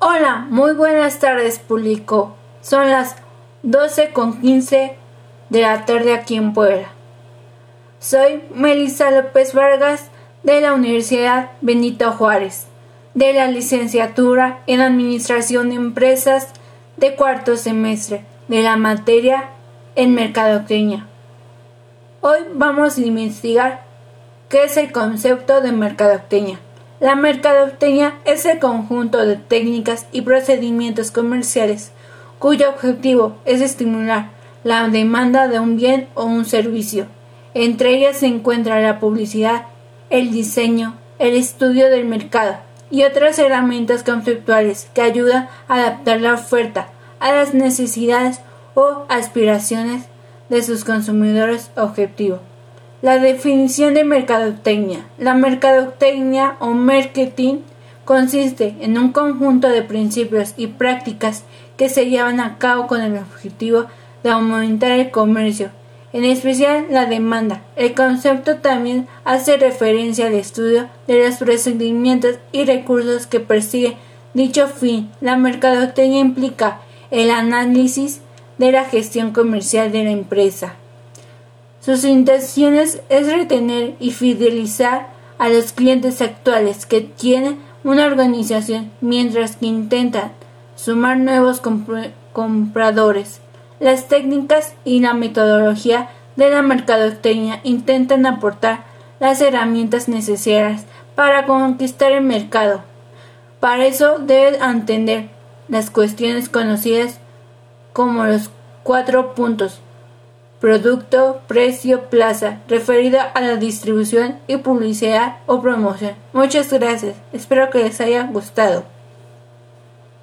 Hola, muy buenas tardes público. Son las 12 con 15 de la tarde aquí en Puebla. Soy Melissa López Vargas de la Universidad Benito Juárez, de la licenciatura en Administración de Empresas de cuarto semestre de la materia en Mercadotecnia. Hoy vamos a investigar qué es el concepto de mercadotecnia. La mercadotecnia es el conjunto de técnicas y procedimientos comerciales cuyo objetivo es estimular la demanda de un bien o un servicio. Entre ellas se encuentra la publicidad, el diseño, el estudio del mercado y otras herramientas conceptuales que ayudan a adaptar la oferta a las necesidades o aspiraciones de sus consumidores objetivos. La definición de mercadotecnia. La mercadotecnia o marketing consiste en un conjunto de principios y prácticas que se llevan a cabo con el objetivo de aumentar el comercio, en especial la demanda. El concepto también hace referencia al estudio de los procedimientos y recursos que persigue dicho fin. La mercadotecnia implica el análisis de la gestión comercial de la empresa. Sus intenciones es retener y fidelizar a los clientes actuales que tienen una organización mientras que intentan sumar nuevos compradores. Las técnicas y la metodología de la mercadotecnia intentan aportar las herramientas necesarias para conquistar el mercado. Para eso deben entender las cuestiones conocidas como los cuatro puntos producto, precio, plaza, referida a la distribución y publicidad o promoción. Muchas gracias, espero que les haya gustado.